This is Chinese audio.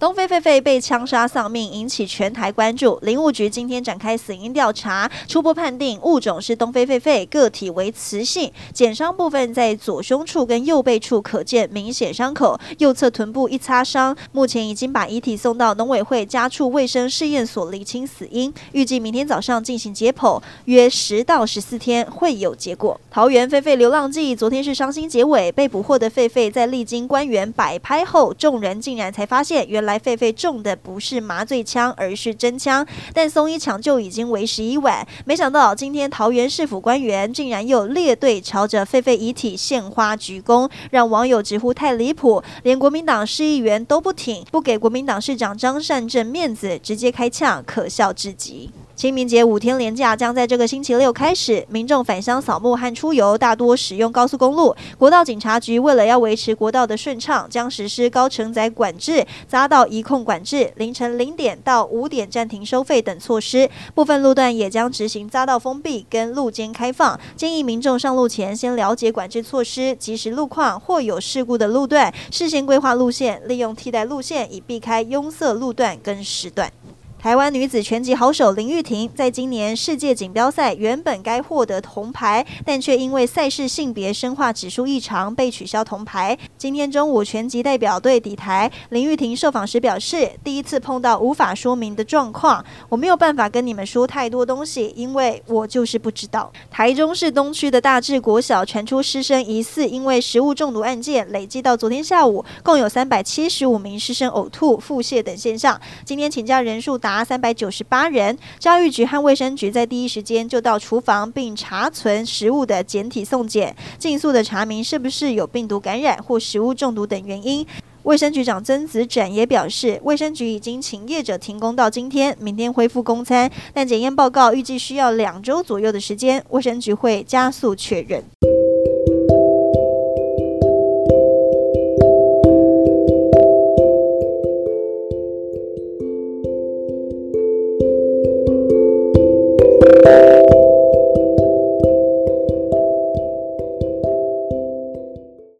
东非狒狒被枪杀丧命，引起全台关注。林务局今天展开死因调查，初步判定物种是东非狒狒，个体为雌性。检伤部分在左胸处跟右背处可见明显伤口，右侧臀部一擦伤。目前已经把遗体送到农委会家畜卫生试验所厘清死因，预计明天早上进行解剖，约十到十四天会有结果。桃园狒狒流浪记昨天是伤心结尾，被捕获的狒狒在历经官员摆拍后，众人竟然才发现原来。来，狒狒中的不是麻醉枪，而是真枪。但松医抢救已经为时已晚。没想到今天桃园市府官员竟然又列队朝着狒狒遗体献花鞠躬，让网友直呼太离谱。连国民党市议员都不挺，不给国民党市长张善政面子，直接开枪，可笑至极。清明节五天连假将在这个星期六开始，民众返乡扫墓和出游大多使用高速公路。国道警察局为了要维持国道的顺畅，将实施高承载管制、匝道移控管制、凌晨零点到五点暂停收费等措施。部分路段也将执行匝道封闭跟路肩开放。建议民众上路前先了解管制措施，及时路况或有事故的路段，事先规划路线，利用替代路线以避开拥塞路段跟时段。台湾女子拳击好手林玉婷，在今年世界锦标赛原本该获得铜牌，但却因为赛事性别生化指数异常被取消铜牌。今天中午拳击代表队抵台，林玉婷受访时表示，第一次碰到无法说明的状况，我没有办法跟你们说太多东西，因为我就是不知道。台中市东区的大智国小传出师生疑似因为食物中毒案件，累计到昨天下午，共有三百七十五名师生呕吐、腹泻等现象。今天请假人数达。达三百九十八人，教育局和卫生局在第一时间就到厨房并查存食物的检体送检，尽速的查明是不是有病毒感染或食物中毒等原因。卫生局长曾子展也表示，卫生局已经请业者停工到今天，明天恢复供餐，但检验报告预计需要两周左右的时间，卫生局会加速确认。